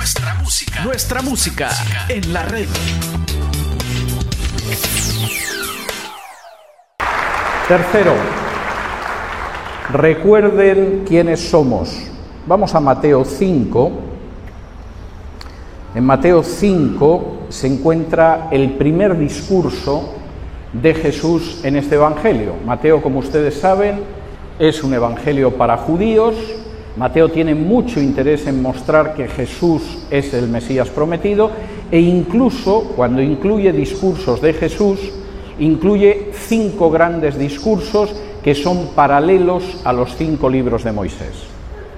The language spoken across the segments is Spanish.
Nuestra música. Nuestra música en la red. Tercero, recuerden quiénes somos. Vamos a Mateo 5. En Mateo 5 se encuentra el primer discurso de Jesús en este Evangelio. Mateo, como ustedes saben, es un Evangelio para judíos. Mateo tiene mucho interés en mostrar que Jesús es el Mesías prometido e incluso cuando incluye discursos de Jesús, incluye cinco grandes discursos que son paralelos a los cinco libros de Moisés.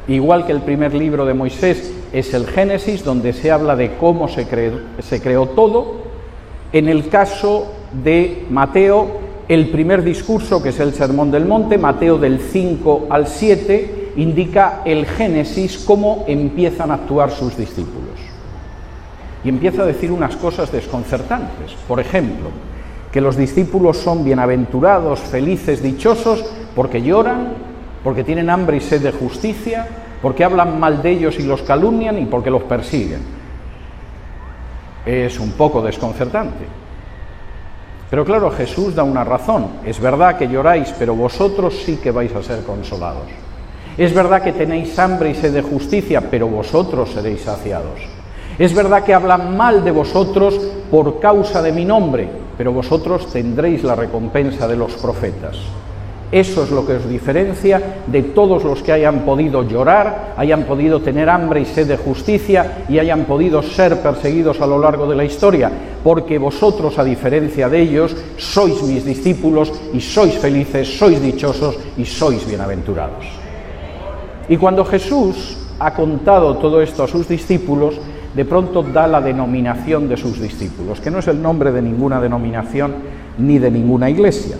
Igual que el primer libro de Moisés es el Génesis, donde se habla de cómo se creó, se creó todo, en el caso de Mateo, el primer discurso, que es el Sermón del Monte, Mateo del 5 al 7, indica el Génesis, cómo empiezan a actuar sus discípulos. Y empieza a decir unas cosas desconcertantes. Por ejemplo, que los discípulos son bienaventurados, felices, dichosos, porque lloran, porque tienen hambre y sed de justicia, porque hablan mal de ellos y los calumnian y porque los persiguen. Es un poco desconcertante. Pero claro, Jesús da una razón. Es verdad que lloráis, pero vosotros sí que vais a ser consolados. Es verdad que tenéis hambre y sed de justicia, pero vosotros seréis saciados. Es verdad que hablan mal de vosotros por causa de mi nombre, pero vosotros tendréis la recompensa de los profetas. Eso es lo que os diferencia de todos los que hayan podido llorar, hayan podido tener hambre y sed de justicia y hayan podido ser perseguidos a lo largo de la historia, porque vosotros, a diferencia de ellos, sois mis discípulos y sois felices, sois dichosos y sois bienaventurados. Y cuando Jesús ha contado todo esto a sus discípulos, de pronto da la denominación de sus discípulos, que no es el nombre de ninguna denominación ni de ninguna iglesia,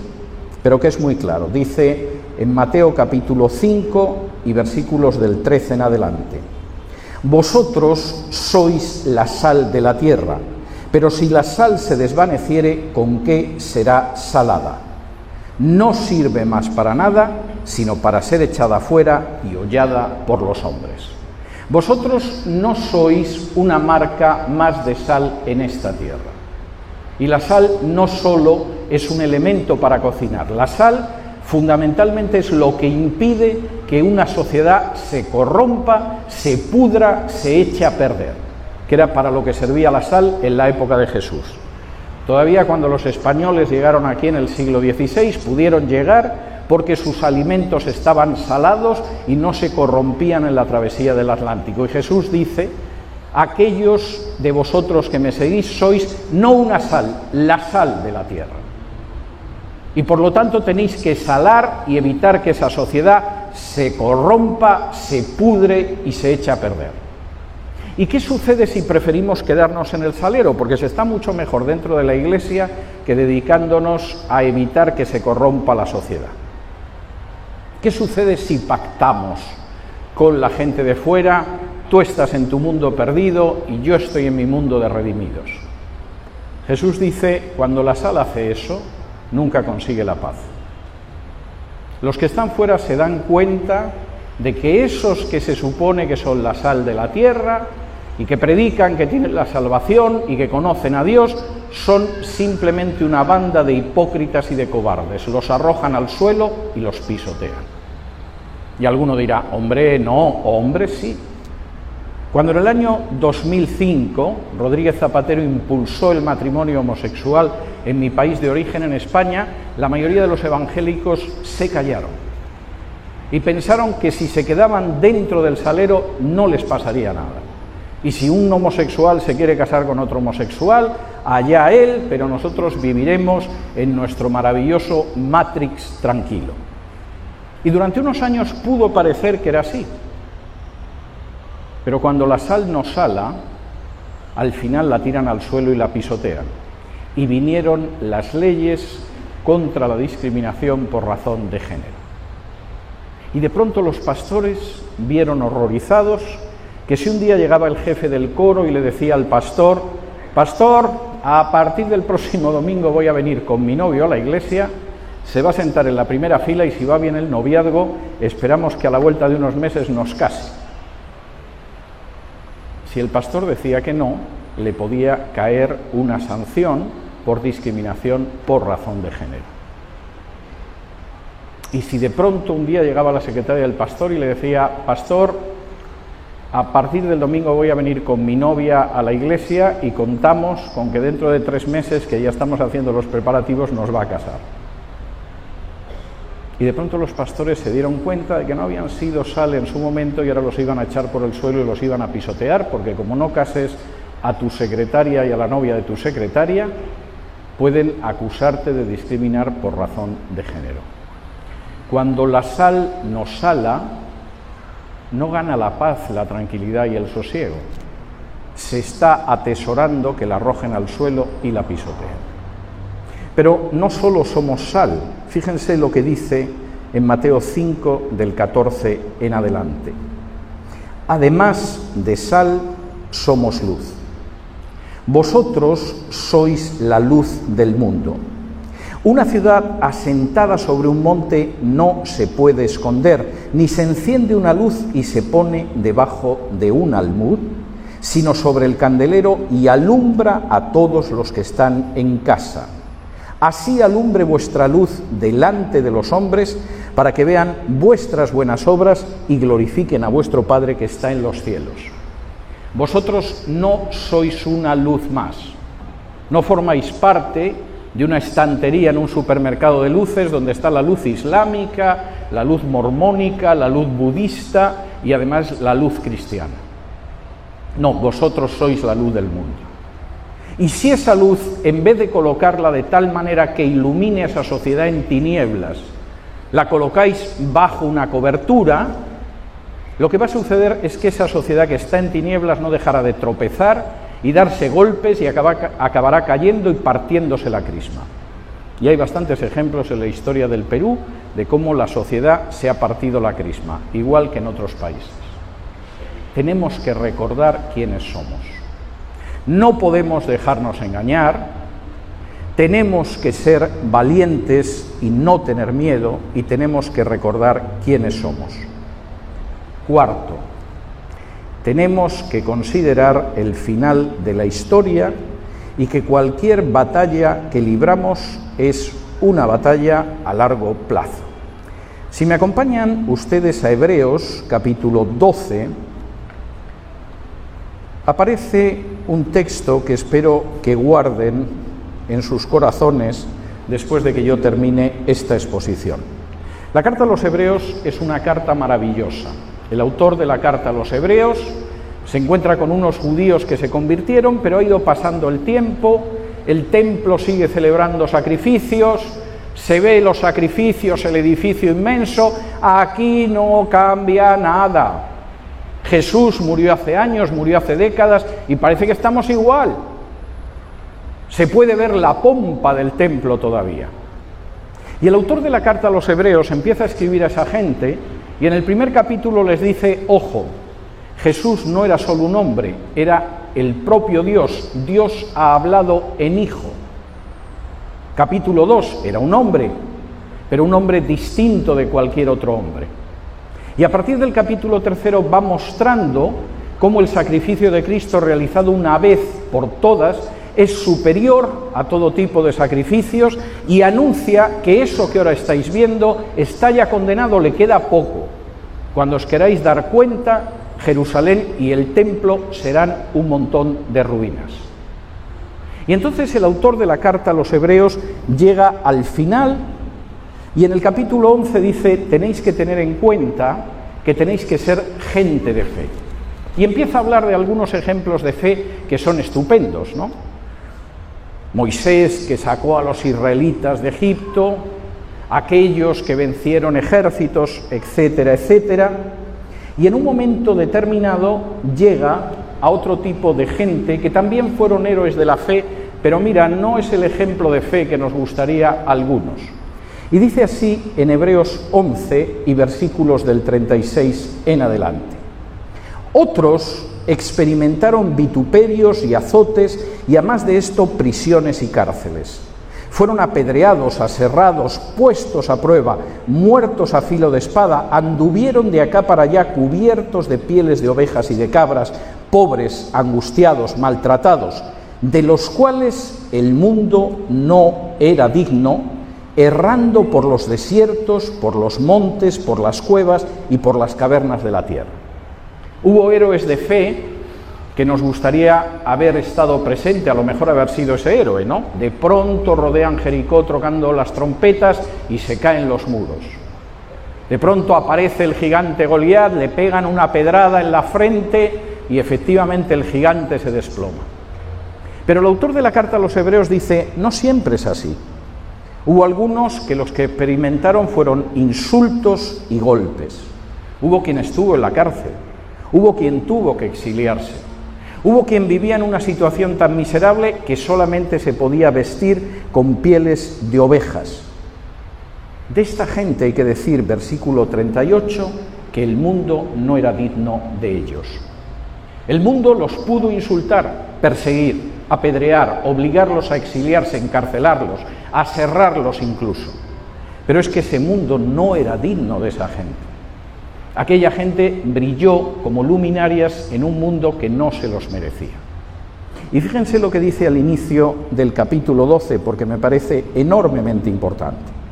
pero que es muy claro. Dice en Mateo capítulo 5 y versículos del 13 en adelante, Vosotros sois la sal de la tierra, pero si la sal se desvaneciere, ¿con qué será salada? No sirve más para nada, sino para ser echada fuera y hollada por los hombres. Vosotros no sois una marca más de sal en esta tierra. Y la sal no solo es un elemento para cocinar, la sal fundamentalmente es lo que impide que una sociedad se corrompa, se pudra, se eche a perder, que era para lo que servía la sal en la época de Jesús. Todavía cuando los españoles llegaron aquí en el siglo XVI pudieron llegar porque sus alimentos estaban salados y no se corrompían en la travesía del Atlántico. Y Jesús dice, aquellos de vosotros que me seguís sois no una sal, la sal de la tierra. Y por lo tanto tenéis que salar y evitar que esa sociedad se corrompa, se pudre y se eche a perder. ¿Y qué sucede si preferimos quedarnos en el salero? Porque se está mucho mejor dentro de la iglesia que dedicándonos a evitar que se corrompa la sociedad. ¿Qué sucede si pactamos con la gente de fuera? Tú estás en tu mundo perdido y yo estoy en mi mundo de redimidos. Jesús dice, cuando la sal hace eso, nunca consigue la paz. Los que están fuera se dan cuenta de que esos que se supone que son la sal de la tierra y que predican que tienen la salvación y que conocen a Dios, son simplemente una banda de hipócritas y de cobardes. Los arrojan al suelo y los pisotean. Y alguno dirá, hombre, no, hombre, sí. Cuando en el año 2005 Rodríguez Zapatero impulsó el matrimonio homosexual en mi país de origen, en España, la mayoría de los evangélicos se callaron y pensaron que si se quedaban dentro del salero no les pasaría nada. Y si un homosexual se quiere casar con otro homosexual, allá él, pero nosotros viviremos en nuestro maravilloso Matrix tranquilo. Y durante unos años pudo parecer que era así. Pero cuando la sal no sala, al final la tiran al suelo y la pisotean. Y vinieron las leyes contra la discriminación por razón de género. Y de pronto los pastores vieron horrorizados que si un día llegaba el jefe del coro y le decía al pastor, pastor, a partir del próximo domingo voy a venir con mi novio a la iglesia, se va a sentar en la primera fila y si va bien el noviazgo, esperamos que a la vuelta de unos meses nos case. Si el pastor decía que no, le podía caer una sanción por discriminación por razón de género. Y si de pronto un día llegaba la secretaria del pastor y le decía, pastor, a partir del domingo voy a venir con mi novia a la iglesia y contamos con que dentro de tres meses que ya estamos haciendo los preparativos nos va a casar. Y de pronto los pastores se dieron cuenta de que no habían sido sal en su momento y ahora los iban a echar por el suelo y los iban a pisotear, porque como no cases a tu secretaria y a la novia de tu secretaria, pueden acusarte de discriminar por razón de género. Cuando la sal no sala, no gana la paz, la tranquilidad y el sosiego. Se está atesorando que la arrojen al suelo y la pisoteen. Pero no solo somos sal, fíjense lo que dice en Mateo 5 del 14 en adelante. Además de sal, somos luz. Vosotros sois la luz del mundo. Una ciudad asentada sobre un monte no se puede esconder, ni se enciende una luz y se pone debajo de un almud, sino sobre el candelero y alumbra a todos los que están en casa. Así alumbre vuestra luz delante de los hombres, para que vean vuestras buenas obras y glorifiquen a vuestro Padre que está en los cielos. Vosotros no sois una luz más, no formáis parte de una estantería en un supermercado de luces donde está la luz islámica, la luz mormónica, la luz budista y además la luz cristiana. No, vosotros sois la luz del mundo. Y si esa luz, en vez de colocarla de tal manera que ilumine a esa sociedad en tinieblas, la colocáis bajo una cobertura, lo que va a suceder es que esa sociedad que está en tinieblas no dejará de tropezar y darse golpes y acabará cayendo y partiéndose la crisma. Y hay bastantes ejemplos en la historia del Perú de cómo la sociedad se ha partido la crisma, igual que en otros países. Tenemos que recordar quiénes somos. No podemos dejarnos engañar, tenemos que ser valientes y no tener miedo y tenemos que recordar quiénes somos. Cuarto, tenemos que considerar el final de la historia y que cualquier batalla que libramos es una batalla a largo plazo. Si me acompañan ustedes a Hebreos capítulo 12, aparece un texto que espero que guarden en sus corazones después de que yo termine esta exposición. La carta a los Hebreos es una carta maravillosa. El autor de la carta a los Hebreos se encuentra con unos judíos que se convirtieron, pero ha ido pasando el tiempo, el templo sigue celebrando sacrificios, se ve los sacrificios, el edificio inmenso, aquí no cambia nada. Jesús murió hace años, murió hace décadas y parece que estamos igual. Se puede ver la pompa del templo todavía. Y el autor de la carta a los hebreos empieza a escribir a esa gente y en el primer capítulo les dice, ojo, Jesús no era solo un hombre, era el propio Dios. Dios ha hablado en hijo. Capítulo 2, era un hombre, pero un hombre distinto de cualquier otro hombre. Y a partir del capítulo tercero va mostrando cómo el sacrificio de Cristo realizado una vez por todas es superior a todo tipo de sacrificios y anuncia que eso que ahora estáis viendo está ya condenado, le queda poco. Cuando os queráis dar cuenta, Jerusalén y el templo serán un montón de ruinas. Y entonces el autor de la carta a los hebreos llega al final y en el capítulo 11 dice, tenéis que tener en cuenta que tenéis que ser gente de fe. Y empieza a hablar de algunos ejemplos de fe que son estupendos, ¿no? Moisés que sacó a los israelitas de Egipto, aquellos que vencieron ejércitos, etcétera, etcétera. Y en un momento determinado llega a otro tipo de gente que también fueron héroes de la fe, pero mira, no es el ejemplo de fe que nos gustaría a algunos. Y dice así en Hebreos 11 y versículos del 36 en adelante. Otros experimentaron vituperios y azotes y además de esto prisiones y cárceles. Fueron apedreados, aserrados, puestos a prueba, muertos a filo de espada, anduvieron de acá para allá cubiertos de pieles de ovejas y de cabras, pobres, angustiados, maltratados, de los cuales el mundo no era digno, errando por los desiertos, por los montes, por las cuevas y por las cavernas de la tierra. Hubo héroes de fe que nos gustaría haber estado presente, a lo mejor haber sido ese héroe, ¿no? De pronto rodean Jericó trocando las trompetas y se caen los muros. De pronto aparece el gigante Goliat, le pegan una pedrada en la frente y efectivamente el gigante se desploma. Pero el autor de la carta a los hebreos dice, no siempre es así. Hubo algunos que los que experimentaron fueron insultos y golpes. Hubo quien estuvo en la cárcel, hubo quien tuvo que exiliarse, hubo quien vivía en una situación tan miserable que solamente se podía vestir con pieles de ovejas. De esta gente hay que decir, versículo 38, que el mundo no era digno de ellos. El mundo los pudo insultar, perseguir, apedrear, obligarlos a exiliarse, encarcelarlos, a cerrarlos incluso. Pero es que ese mundo no era digno de esa gente. Aquella gente brilló como luminarias en un mundo que no se los merecía. Y fíjense lo que dice al inicio del capítulo 12, porque me parece enormemente importante.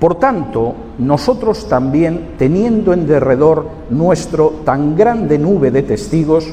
Por tanto, nosotros también, teniendo en derredor nuestro tan grande nube de testigos,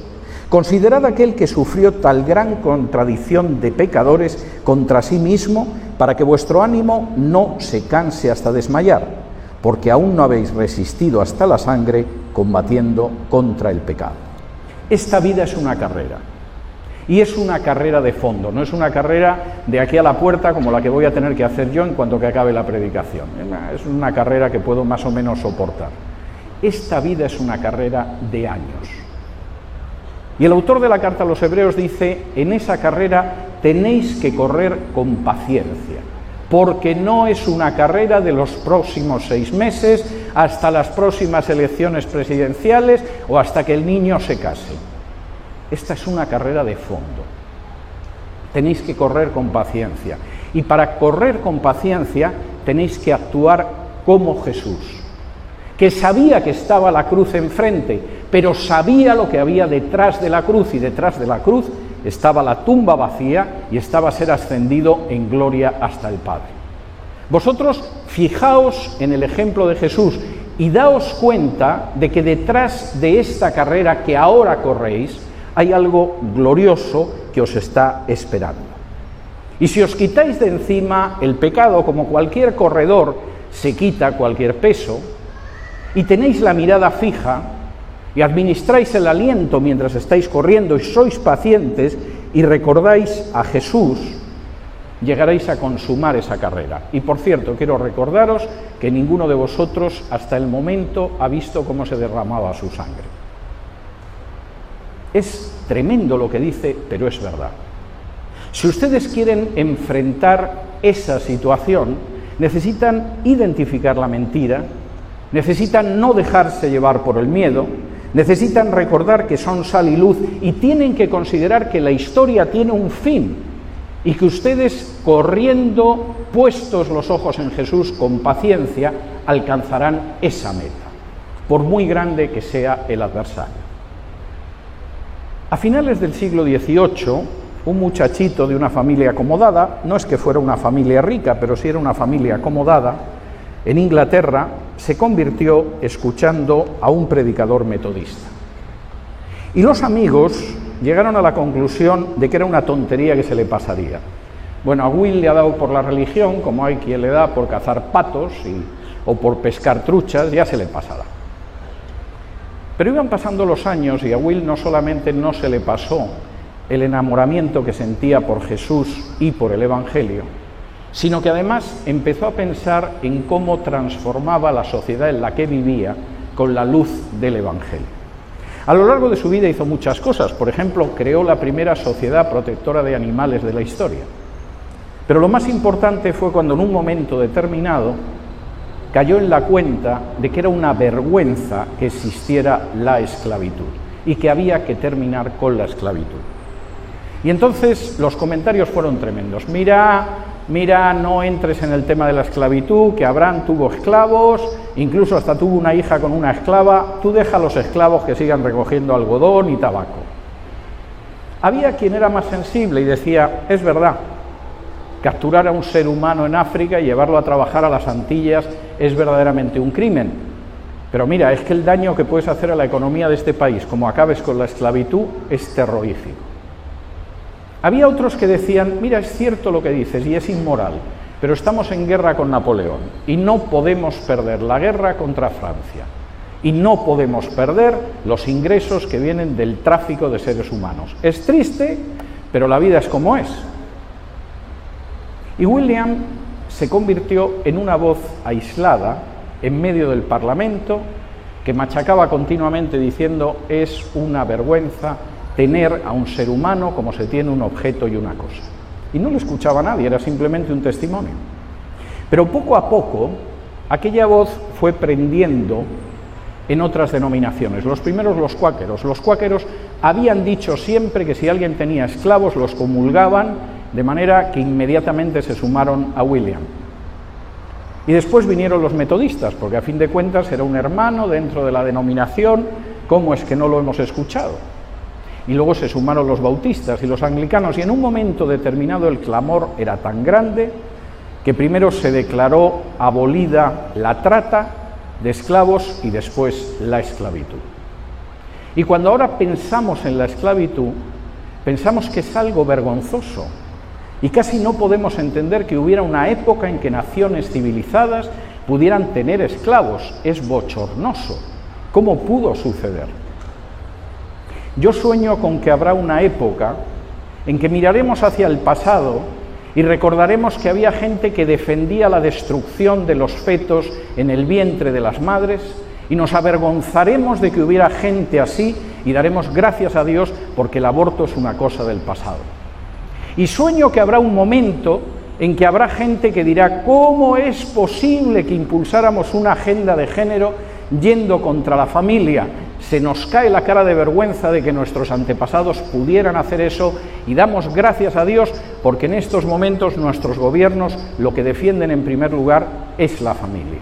Considerad aquel que sufrió tal gran contradicción de pecadores contra sí mismo, para que vuestro ánimo no se canse hasta desmayar, porque aún no habéis resistido hasta la sangre combatiendo contra el pecado. Esta vida es una carrera. Y es una carrera de fondo, no es una carrera de aquí a la puerta como la que voy a tener que hacer yo en cuanto que acabe la predicación. Es una carrera que puedo más o menos soportar. Esta vida es una carrera de años. Y el autor de la carta a los hebreos dice, en esa carrera tenéis que correr con paciencia, porque no es una carrera de los próximos seis meses hasta las próximas elecciones presidenciales o hasta que el niño se case. Esta es una carrera de fondo. Tenéis que correr con paciencia. Y para correr con paciencia tenéis que actuar como Jesús, que sabía que estaba la cruz enfrente, pero sabía lo que había detrás de la cruz y detrás de la cruz estaba la tumba vacía y estaba a ser ascendido en gloria hasta el Padre. Vosotros fijaos en el ejemplo de Jesús y daos cuenta de que detrás de esta carrera que ahora corréis hay algo glorioso que os está esperando. Y si os quitáis de encima el pecado como cualquier corredor se quita cualquier peso, y tenéis la mirada fija y administráis el aliento mientras estáis corriendo y sois pacientes y recordáis a Jesús, llegaréis a consumar esa carrera. Y por cierto, quiero recordaros que ninguno de vosotros hasta el momento ha visto cómo se derramaba su sangre. Es tremendo lo que dice, pero es verdad. Si ustedes quieren enfrentar esa situación, necesitan identificar la mentira, necesitan no dejarse llevar por el miedo, Necesitan recordar que son sal y luz y tienen que considerar que la historia tiene un fin y que ustedes, corriendo, puestos los ojos en Jesús con paciencia, alcanzarán esa meta, por muy grande que sea el adversario. A finales del siglo XVIII, un muchachito de una familia acomodada, no es que fuera una familia rica, pero sí era una familia acomodada, en Inglaterra se convirtió escuchando a un predicador metodista. Y los amigos llegaron a la conclusión de que era una tontería que se le pasaría. Bueno, a Will le ha dado por la religión, como hay quien le da por cazar patos o por pescar truchas, ya se le pasará. Pero iban pasando los años y a Will no solamente no se le pasó el enamoramiento que sentía por Jesús y por el Evangelio, sino que además empezó a pensar en cómo transformaba la sociedad en la que vivía con la luz del Evangelio. A lo largo de su vida hizo muchas cosas, por ejemplo, creó la primera sociedad protectora de animales de la historia. Pero lo más importante fue cuando en un momento determinado cayó en la cuenta de que era una vergüenza que existiera la esclavitud y que había que terminar con la esclavitud. Y entonces los comentarios fueron tremendos. Mira, mira, no entres en el tema de la esclavitud, que Abraham tuvo esclavos, incluso hasta tuvo una hija con una esclava, tú deja a los esclavos que sigan recogiendo algodón y tabaco. Había quien era más sensible y decía, es verdad, capturar a un ser humano en África y llevarlo a trabajar a las Antillas es verdaderamente un crimen. Pero mira, es que el daño que puedes hacer a la economía de este país, como acabes con la esclavitud, es terrorífico. Había otros que decían, mira, es cierto lo que dices y es inmoral, pero estamos en guerra con Napoleón y no podemos perder la guerra contra Francia. Y no podemos perder los ingresos que vienen del tráfico de seres humanos. Es triste, pero la vida es como es. Y William se convirtió en una voz aislada en medio del Parlamento que machacaba continuamente diciendo es una vergüenza tener a un ser humano como se tiene un objeto y una cosa. Y no lo escuchaba nadie, era simplemente un testimonio. Pero poco a poco aquella voz fue prendiendo en otras denominaciones. Los primeros los cuáqueros. Los cuáqueros habían dicho siempre que si alguien tenía esclavos los comulgaban, de manera que inmediatamente se sumaron a William. Y después vinieron los metodistas, porque a fin de cuentas era un hermano dentro de la denominación, ¿cómo es que no lo hemos escuchado? Y luego se sumaron los bautistas y los anglicanos, y en un momento determinado el clamor era tan grande que primero se declaró abolida la trata de esclavos y después la esclavitud. Y cuando ahora pensamos en la esclavitud, pensamos que es algo vergonzoso, y casi no podemos entender que hubiera una época en que naciones civilizadas pudieran tener esclavos. Es bochornoso. ¿Cómo pudo suceder? Yo sueño con que habrá una época en que miraremos hacia el pasado y recordaremos que había gente que defendía la destrucción de los fetos en el vientre de las madres y nos avergonzaremos de que hubiera gente así y daremos gracias a Dios porque el aborto es una cosa del pasado. Y sueño que habrá un momento en que habrá gente que dirá, ¿cómo es posible que impulsáramos una agenda de género yendo contra la familia? Se nos cae la cara de vergüenza de que nuestros antepasados pudieran hacer eso y damos gracias a Dios porque en estos momentos nuestros gobiernos lo que defienden en primer lugar es la familia.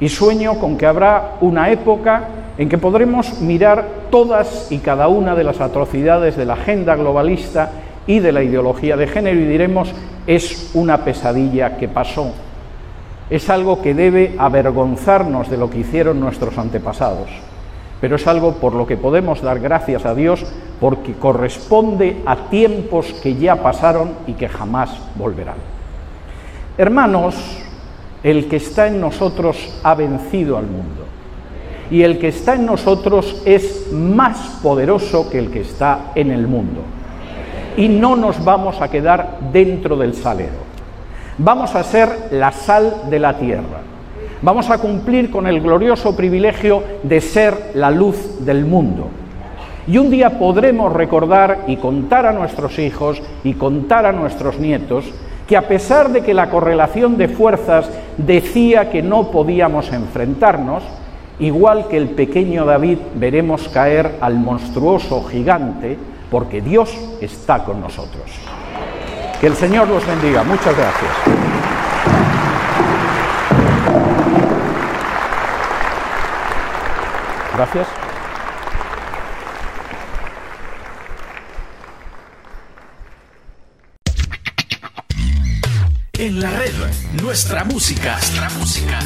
Y sueño con que habrá una época en que podremos mirar todas y cada una de las atrocidades de la agenda globalista y de la ideología de género y diremos es una pesadilla que pasó. Es algo que debe avergonzarnos de lo que hicieron nuestros antepasados, pero es algo por lo que podemos dar gracias a Dios porque corresponde a tiempos que ya pasaron y que jamás volverán. Hermanos, el que está en nosotros ha vencido al mundo y el que está en nosotros es más poderoso que el que está en el mundo y no nos vamos a quedar dentro del salero. Vamos a ser la sal de la tierra. Vamos a cumplir con el glorioso privilegio de ser la luz del mundo. Y un día podremos recordar y contar a nuestros hijos y contar a nuestros nietos que a pesar de que la correlación de fuerzas decía que no podíamos enfrentarnos, igual que el pequeño David veremos caer al monstruoso gigante porque Dios está con nosotros. Que el Señor los bendiga. Muchas gracias. Gracias. En la red, nuestra música, nuestra música.